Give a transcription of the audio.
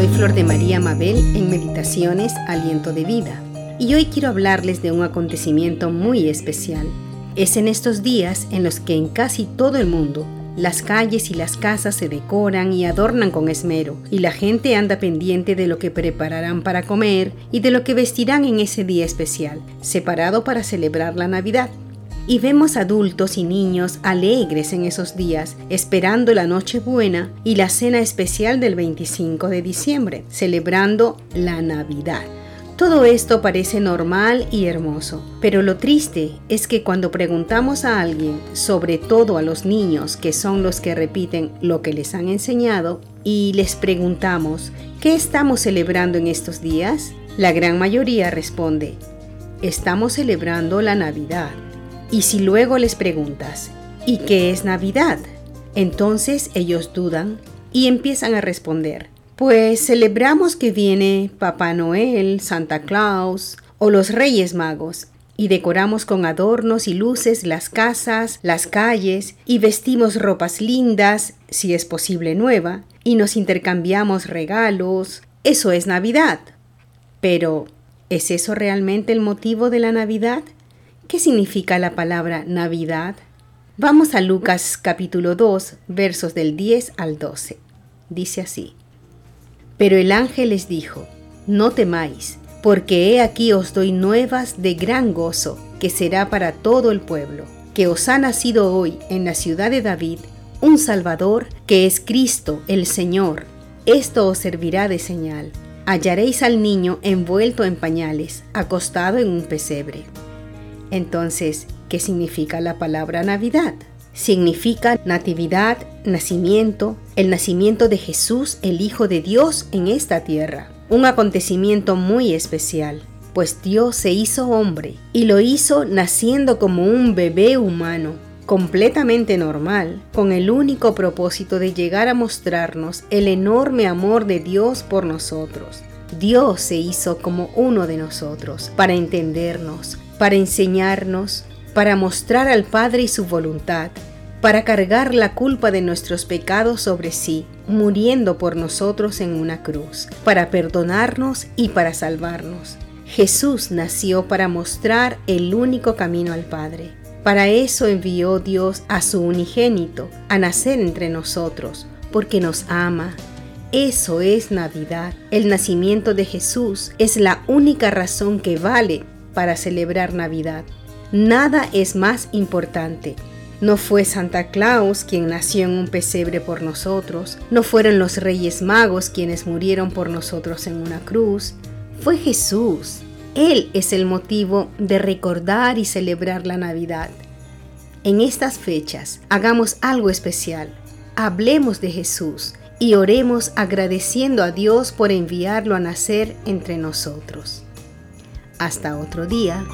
Soy Flor de María Mabel en Meditaciones Aliento de Vida y hoy quiero hablarles de un acontecimiento muy especial. Es en estos días en los que en casi todo el mundo las calles y las casas se decoran y adornan con esmero, y la gente anda pendiente de lo que prepararán para comer y de lo que vestirán en ese día especial, separado para celebrar la Navidad. Y vemos adultos y niños alegres en esos días, esperando la Nochebuena y la cena especial del 25 de diciembre, celebrando la Navidad. Todo esto parece normal y hermoso, pero lo triste es que cuando preguntamos a alguien, sobre todo a los niños que son los que repiten lo que les han enseñado, y les preguntamos, ¿qué estamos celebrando en estos días? La gran mayoría responde, estamos celebrando la Navidad. Y si luego les preguntas, ¿y qué es Navidad? Entonces ellos dudan y empiezan a responder, pues celebramos que viene Papá Noel, Santa Claus o los Reyes Magos y decoramos con adornos y luces las casas, las calles y vestimos ropas lindas, si es posible nueva, y nos intercambiamos regalos. Eso es Navidad. Pero, ¿es eso realmente el motivo de la Navidad? ¿Qué significa la palabra Navidad? Vamos a Lucas capítulo 2, versos del 10 al 12. Dice así. Pero el ángel les dijo, No temáis, porque he aquí os doy nuevas de gran gozo, que será para todo el pueblo, que os ha nacido hoy en la ciudad de David un Salvador, que es Cristo el Señor. Esto os servirá de señal. Hallaréis al niño envuelto en pañales, acostado en un pesebre. Entonces, ¿qué significa la palabra Navidad? Significa natividad, nacimiento, el nacimiento de Jesús, el Hijo de Dios en esta tierra. Un acontecimiento muy especial, pues Dios se hizo hombre y lo hizo naciendo como un bebé humano, completamente normal, con el único propósito de llegar a mostrarnos el enorme amor de Dios por nosotros. Dios se hizo como uno de nosotros, para entendernos, para enseñarnos, para mostrar al Padre y su voluntad, para cargar la culpa de nuestros pecados sobre sí, muriendo por nosotros en una cruz, para perdonarnos y para salvarnos. Jesús nació para mostrar el único camino al Padre. Para eso envió Dios a su unigénito, a nacer entre nosotros, porque nos ama. Eso es Navidad. El nacimiento de Jesús es la única razón que vale para celebrar Navidad. Nada es más importante. No fue Santa Claus quien nació en un pesebre por nosotros, no fueron los Reyes Magos quienes murieron por nosotros en una cruz, fue Jesús. Él es el motivo de recordar y celebrar la Navidad. En estas fechas, hagamos algo especial. Hablemos de Jesús y oremos agradeciendo a Dios por enviarlo a nacer entre nosotros. Hasta otro día.